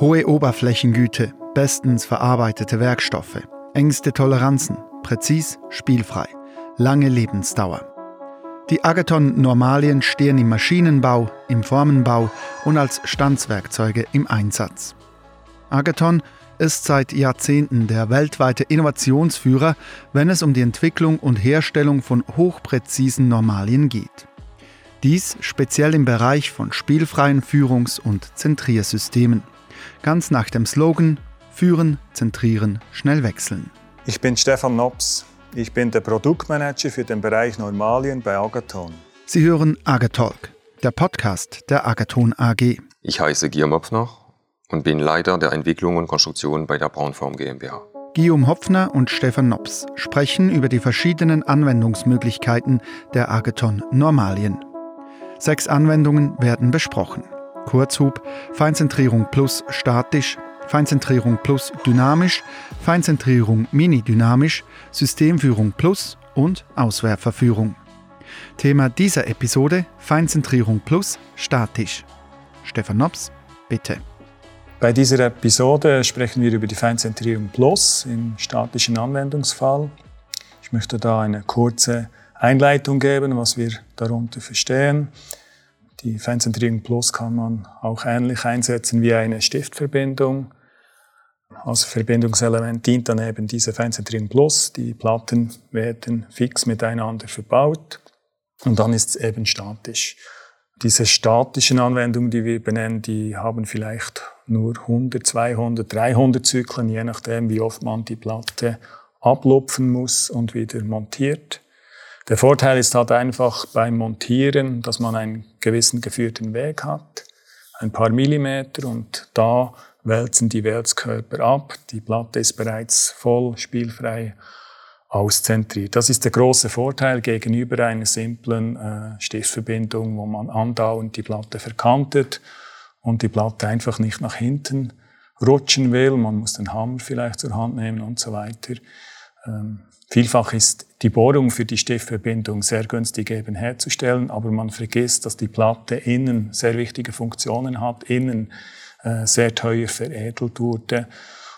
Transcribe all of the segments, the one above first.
Hohe Oberflächengüte, bestens verarbeitete Werkstoffe, engste Toleranzen, präzis, spielfrei, lange Lebensdauer. Die Agathon-Normalien stehen im Maschinenbau, im Formenbau und als Stanzwerkzeuge im Einsatz. Agathon ist seit Jahrzehnten der weltweite Innovationsführer, wenn es um die Entwicklung und Herstellung von hochpräzisen Normalien geht. Dies speziell im Bereich von spielfreien Führungs- und Zentriersystemen. Ganz nach dem Slogan Führen, Zentrieren, schnell wechseln. Ich bin Stefan Nops. Ich bin der Produktmanager für den Bereich Normalien bei Agathon. Sie hören Agatalk, der Podcast der Agathon AG. Ich heiße Guillaume Hopfner und bin Leiter der Entwicklung und Konstruktion bei der Braunform GmbH. Guillaume Hopfner und Stefan Nops sprechen über die verschiedenen Anwendungsmöglichkeiten der Agathon Normalien. Sechs Anwendungen werden besprochen. Kurzhub, Feinzentrierung plus statisch, Feinzentrierung plus dynamisch, Feinzentrierung mini-dynamisch, Systemführung plus und Auswerferführung. Thema dieser Episode Feinzentrierung plus statisch. Stefan Nops, bitte. Bei dieser Episode sprechen wir über die Feinzentrierung Plus im statischen Anwendungsfall. Ich möchte da eine kurze Einleitung geben, was wir darunter verstehen. Die Feinzentrierung Plus kann man auch ähnlich einsetzen wie eine Stiftverbindung. Als Verbindungselement dient dann eben diese Feinzentrierung Plus. Die Platten werden fix miteinander verbaut und dann ist es eben statisch. Diese statischen Anwendungen, die wir benennen, die haben vielleicht nur 100, 200, 300 Zyklen, je nachdem, wie oft man die Platte ablupfen muss und wieder montiert. Der Vorteil ist halt einfach beim Montieren, dass man einen gewissen geführten Weg hat, ein paar Millimeter und da wälzen die Wälzkörper ab. Die Platte ist bereits voll spielfrei auszentriert. Das ist der große Vorteil gegenüber einer simplen äh, Stiftverbindung, wo man andauernd die Platte verkantet und die Platte einfach nicht nach hinten rutschen will. Man muss den Hammer vielleicht zur Hand nehmen und so weiter. Ähm, Vielfach ist die Bohrung für die Stiftverbindung sehr günstig eben herzustellen, aber man vergisst, dass die Platte innen sehr wichtige Funktionen hat, innen äh, sehr teuer veredelt wurde.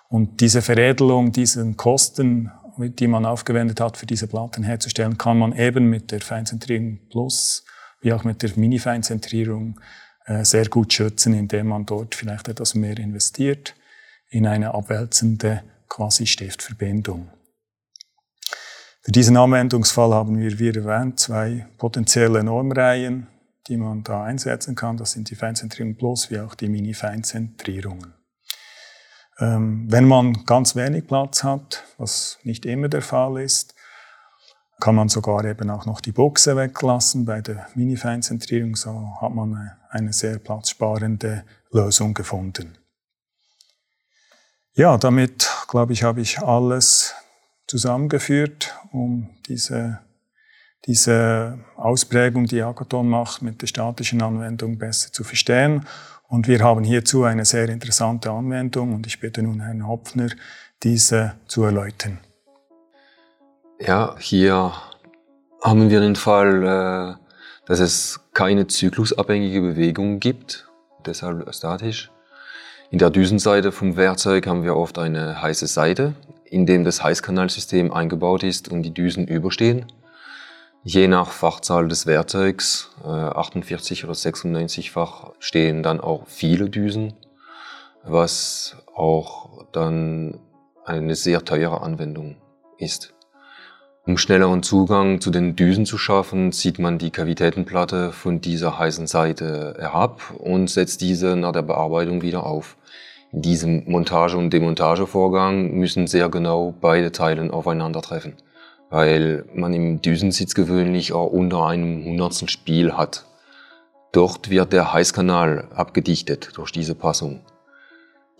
Und diese Veredelung, diesen Kosten, die man aufgewendet hat, für diese Platten herzustellen, kann man eben mit der Feinzentrierung Plus wie auch mit der Mini-Feinzentrierung äh, sehr gut schützen, indem man dort vielleicht etwas mehr investiert in eine abwälzende quasi Stiftverbindung. Für diesen Anwendungsfall haben wir, wie erwähnt, zwei potenzielle Normreihen, die man da einsetzen kann. Das sind die Feinzentrierung Plus wie auch die Mini-Feinzentrierungen. Ähm, wenn man ganz wenig Platz hat, was nicht immer der Fall ist, kann man sogar eben auch noch die Buchse weglassen. Bei der Mini-Feinzentrierung so hat man eine sehr platzsparende Lösung gefunden. Ja, damit, glaube ich, habe ich alles zusammengeführt, um diese, diese Ausprägung, die Agathon macht, mit der statischen Anwendung besser zu verstehen. Und wir haben hierzu eine sehr interessante Anwendung und ich bitte nun Herrn Hopfner, diese zu erläutern. Ja, hier haben wir den Fall, äh, dass es keine zyklusabhängige Bewegung gibt, deshalb statisch. In der Düsenseite vom Werkzeug haben wir oft eine heiße Seite, in dem das Heißkanalsystem eingebaut ist und die Düsen überstehen. Je nach Fachzahl des Werkzeugs, 48 äh, oder 96-fach, stehen dann auch viele Düsen, was auch dann eine sehr teure Anwendung ist. Um schnelleren Zugang zu den Düsen zu schaffen, zieht man die Kavitätenplatte von dieser heißen Seite herab und setzt diese nach der Bearbeitung wieder auf. In diesem Montage- und Demontagevorgang müssen sehr genau beide Teilen aufeinandertreffen, weil man im Düsensitz gewöhnlich auch unter einem hundertstel Spiel hat. Dort wird der Heißkanal abgedichtet durch diese Passung.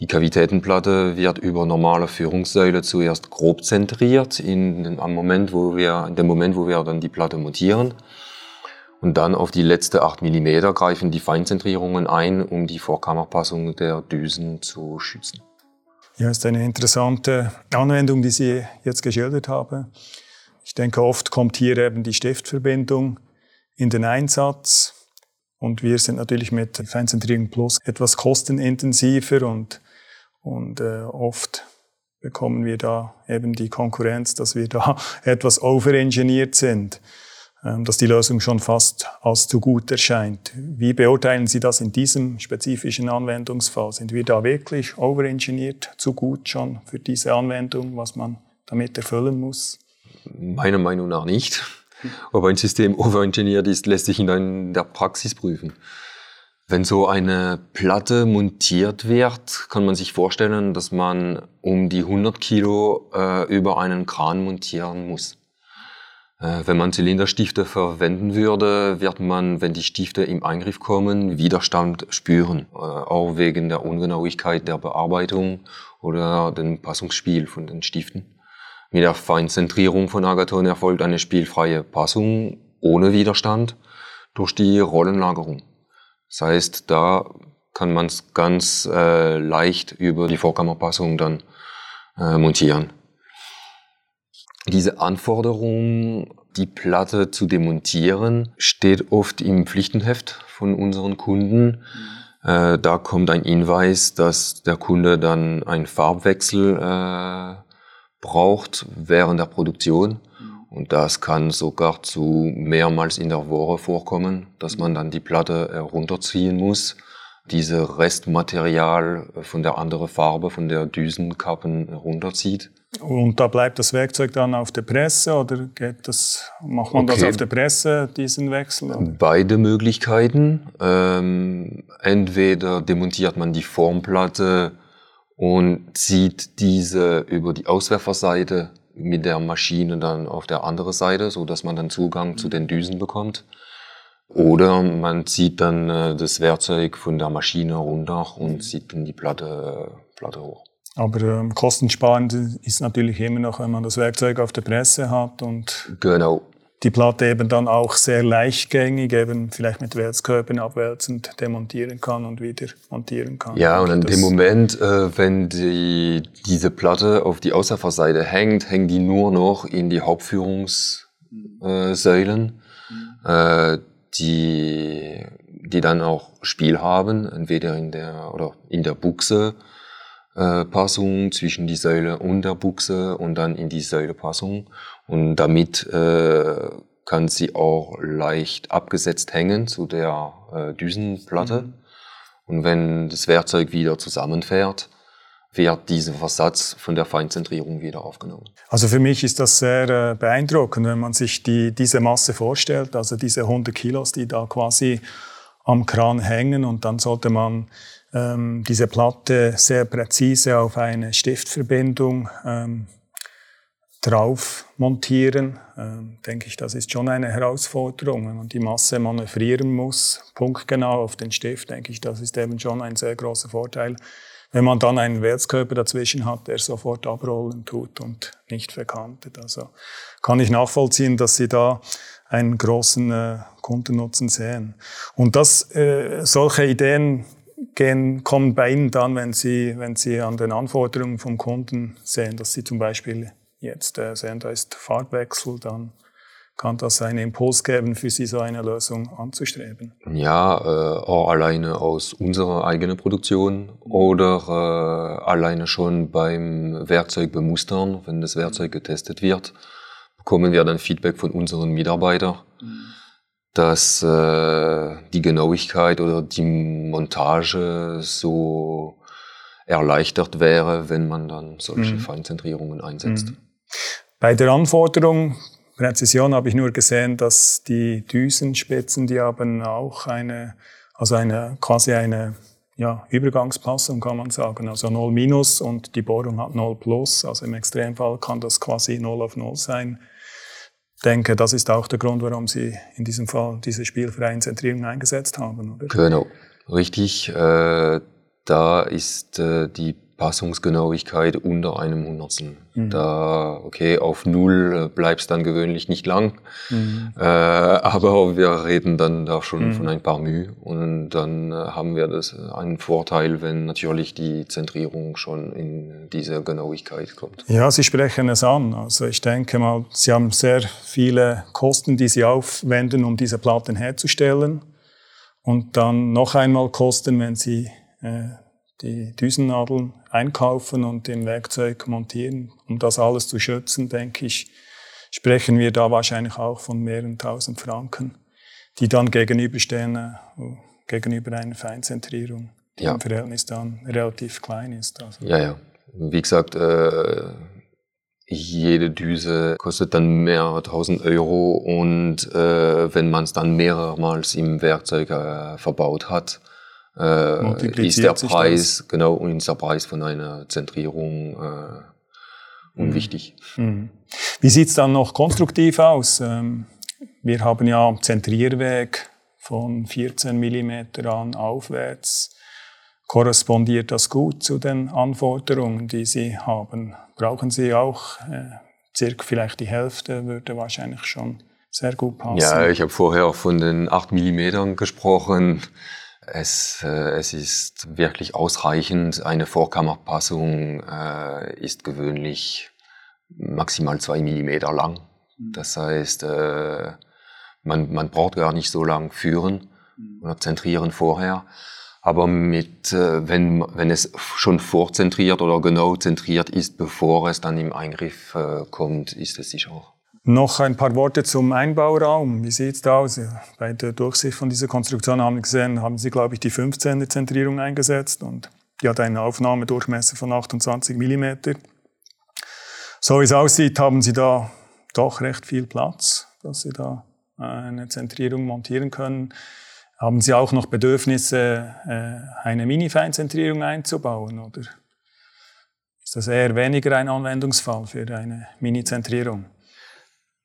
Die Kavitätenplatte wird über normale Führungssäule zuerst grob zentriert in, am Moment, wo wir, in dem Moment, wo wir dann die Platte montieren. Und dann auf die letzte 8 mm greifen die Feinzentrierungen ein, um die Vorkammerpassung der Düsen zu schützen. Ja, ist eine interessante Anwendung, die Sie jetzt geschildert haben. Ich denke, oft kommt hier eben die Stiftverbindung in den Einsatz. Und wir sind natürlich mit Feinzentrierung Plus etwas kostenintensiver und, und äh, oft bekommen wir da eben die Konkurrenz, dass wir da etwas overengineert sind, dass die Lösung schon fast als zu gut erscheint. Wie beurteilen Sie das in diesem spezifischen Anwendungsfall? Sind wir da wirklich overengineert, zu gut schon für diese Anwendung, was man damit erfüllen muss? Meiner Meinung nach nicht. Ob ein System overengineert ist, lässt sich in der Praxis prüfen. Wenn so eine Platte montiert wird, kann man sich vorstellen, dass man um die 100 Kilo äh, über einen Kran montieren muss. Äh, wenn man Zylinderstifte verwenden würde, wird man, wenn die Stifte im Eingriff kommen, Widerstand spüren, äh, auch wegen der Ungenauigkeit der Bearbeitung oder dem Passungsspiel von den Stiften. Mit der Feinzentrierung von Agathon erfolgt eine spielfreie Passung ohne Widerstand durch die Rollenlagerung. Das heißt, da kann man es ganz äh, leicht über die Vorkammerpassung dann äh, montieren. Diese Anforderung, die Platte zu demontieren, steht oft im Pflichtenheft von unseren Kunden. Äh, da kommt ein Hinweis, dass der Kunde dann einen Farbwechsel äh, braucht während der Produktion. Und das kann sogar zu mehrmals in der Woche vorkommen, dass man dann die Platte runterziehen muss, diese Restmaterial von der anderen Farbe, von der Düsenkappen runterzieht. Und da bleibt das Werkzeug dann auf der Presse oder geht das, macht man okay. das auf der Presse, diesen Wechsel? Oder? Beide Möglichkeiten. Ähm, entweder demontiert man die Formplatte und zieht diese über die Auswerferseite mit der Maschine dann auf der anderen Seite, so dass man dann Zugang zu den Düsen bekommt. Oder man zieht dann äh, das Werkzeug von der Maschine runter und zieht dann die Platte, Platte hoch. Aber ähm, kostensparend ist natürlich immer noch, wenn man das Werkzeug auf der Presse hat und genau. die Platte eben dann auch sehr leichtgängig, eben vielleicht mit Wertskörpern abwälzend demontieren kann und wieder montieren kann. Ja, und in dem Moment, äh, wenn die, diese Platte auf die Außerfahrseite hängt, hängt die nur noch in die Hauptführungssäulen, äh, die, die dann auch Spiel haben, entweder in der, oder in der Buchse, äh, Passung zwischen die Säule und der Buchse und dann in die Säulepassung. Und damit äh, kann sie auch leicht abgesetzt hängen zu der äh, Düsenplatte. Mhm. Und wenn das Werkzeug wieder zusammenfährt, wird dieser Versatz von der Feinzentrierung wieder aufgenommen. Also für mich ist das sehr äh, beeindruckend, wenn man sich die, diese Masse vorstellt, also diese 100 Kilos, die da quasi am Kran hängen und dann sollte man ähm, diese Platte sehr präzise auf eine Stiftverbindung ähm, drauf montieren, ähm, denke ich, das ist schon eine Herausforderung. Wenn man die Masse manövrieren muss, punktgenau auf den Stift, denke ich, das ist eben schon ein sehr großer Vorteil. Wenn man dann einen Wertskörper dazwischen hat, der sofort abrollen tut und nicht verkantet. Also kann ich nachvollziehen, dass Sie da einen großen äh, Kundennutzen sehen. Und das, äh, solche Ideen gehen, kommen bei Ihnen dann, wenn Sie, wenn Sie an den Anforderungen vom Kunden sehen, dass Sie zum Beispiel jetzt äh, sehen, da ist Farbwechsel, dann kann das einen Impuls geben, für Sie so eine Lösung anzustreben? Ja, äh, auch alleine aus unserer eigenen Produktion oder äh, alleine schon beim Werkzeug bemustern, wenn das Werkzeug getestet wird, bekommen wir dann Feedback von unseren Mitarbeitern, mhm. dass äh, die Genauigkeit oder die Montage so erleichtert wäre, wenn man dann solche mhm. Feinzentrierungen einsetzt. Mhm. Bei der Anforderung Präzision habe ich nur gesehen, dass die Düsenspitzen, die haben auch eine, also eine, quasi eine, ja, Übergangspassung kann man sagen, also 0 minus und die Bohrung hat 0 plus, also im Extremfall kann das quasi 0 auf 0 sein. Ich denke, das ist auch der Grund, warum Sie in diesem Fall diese spielfreien Zentrierung eingesetzt haben, oder? Genau, richtig. Äh, da ist äh, die Passungsgenauigkeit unter einem Hundertstel. Mhm. Da, okay, auf Null äh, bleibst dann gewöhnlich nicht lang, mhm. äh, aber wir reden dann da schon mhm. von ein paar Mühe und dann äh, haben wir das äh, einen Vorteil, wenn natürlich die Zentrierung schon in diese Genauigkeit kommt. Ja, Sie sprechen es an. Also ich denke mal, Sie haben sehr viele Kosten, die Sie aufwenden, um diese Platten herzustellen. und dann noch einmal kosten, wenn Sie äh, die Düsennadeln einkaufen und im Werkzeug montieren. Um das alles zu schützen, denke ich, sprechen wir da wahrscheinlich auch von mehreren tausend Franken, die dann gegenüberstehen, äh, gegenüber einer Feinzentrierung, die ja. im Verhältnis dann relativ klein ist. Also. Ja, ja. Wie gesagt, äh, jede Düse kostet dann mehrere tausend Euro und äh, wenn man es dann mehrmals im Werkzeug äh, verbaut hat, äh, ist der Preis, genau, und ist der Preis von einer Zentrierung äh, unwichtig. Mhm. Wie sieht's dann noch konstruktiv aus? Ähm, wir haben ja Zentrierweg von 14 mm an aufwärts. Korrespondiert das gut zu den Anforderungen, die Sie haben? Brauchen Sie auch äh, circa vielleicht die Hälfte, würde wahrscheinlich schon sehr gut passen. Ja, ich habe vorher von den 8 mm gesprochen. Es, äh, es ist wirklich ausreichend. Eine Vorkammerpassung äh, ist gewöhnlich maximal zwei Millimeter lang. Mhm. Das heißt, äh, man, man braucht gar nicht so lang führen mhm. oder zentrieren vorher. Aber mit, äh, wenn, wenn es schon vorzentriert oder genau zentriert ist, bevor es dann im Eingriff äh, kommt, ist es sicher auch. Noch ein paar Worte zum Einbauraum. Wie sieht es da aus? Bei der Durchsicht von dieser Konstruktion haben wir gesehen, haben Sie, glaube ich, die 15er Zentrierung eingesetzt und die hat einen Aufnahmedurchmesser von 28 mm. So wie es aussieht, haben Sie da doch recht viel Platz, dass Sie da eine Zentrierung montieren können. Haben Sie auch noch Bedürfnisse, äh, eine Mini-Feinzentrierung einzubauen oder ist das eher weniger ein Anwendungsfall für eine Mini-Zentrierung?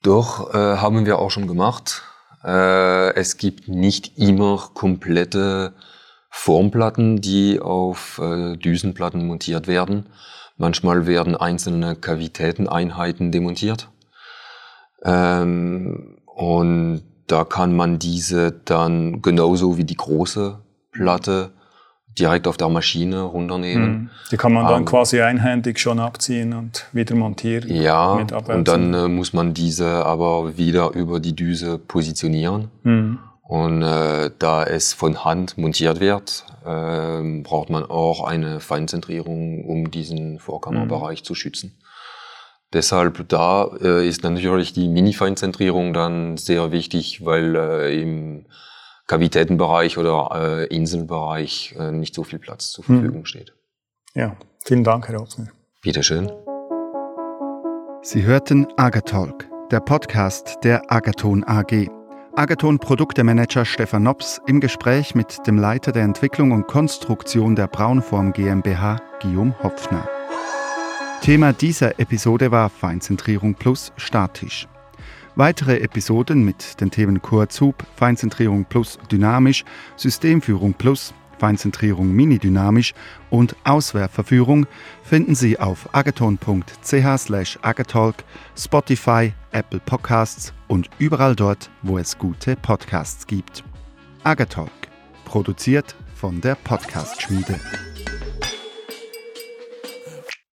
Doch, äh, haben wir auch schon gemacht. Äh, es gibt nicht immer komplette Formplatten, die auf äh, Düsenplatten montiert werden. Manchmal werden einzelne Kavitäteneinheiten demontiert. Ähm, und da kann man diese dann genauso wie die große Platte direkt auf der Maschine runternehmen. Mhm. Die kann man dann ähm, quasi einhändig schon abziehen und wieder montieren. Ja, und dann äh, muss man diese aber wieder über die Düse positionieren. Mhm. Und äh, da es von Hand montiert wird, äh, braucht man auch eine Feinzentrierung, um diesen Vorkammerbereich mhm. zu schützen. Deshalb da äh, ist natürlich die Mini-Feinzentrierung dann sehr wichtig, weil äh, im Kavitätenbereich oder äh, Inselbereich äh, nicht so viel Platz zur hm. Verfügung hm. steht. Ja, vielen Dank, Herr Obstner. Bitteschön. Sie hörten Agatalk, der Podcast der Agaton AG. Agaton Produktemanager Stefan Nops im Gespräch mit dem Leiter der Entwicklung und Konstruktion der Braunform GmbH, Guillaume Hopfner. Thema dieser Episode war Feinzentrierung plus statisch. Weitere Episoden mit den Themen Kurzhub, Feinzentrierung plus dynamisch, Systemführung plus, Feinzentrierung mini-dynamisch und Auswerferführung finden Sie auf agaton.ch agatalk, Spotify, Apple Podcasts und überall dort, wo es gute Podcasts gibt. Agatalk, produziert von der Podcast-Schmiede.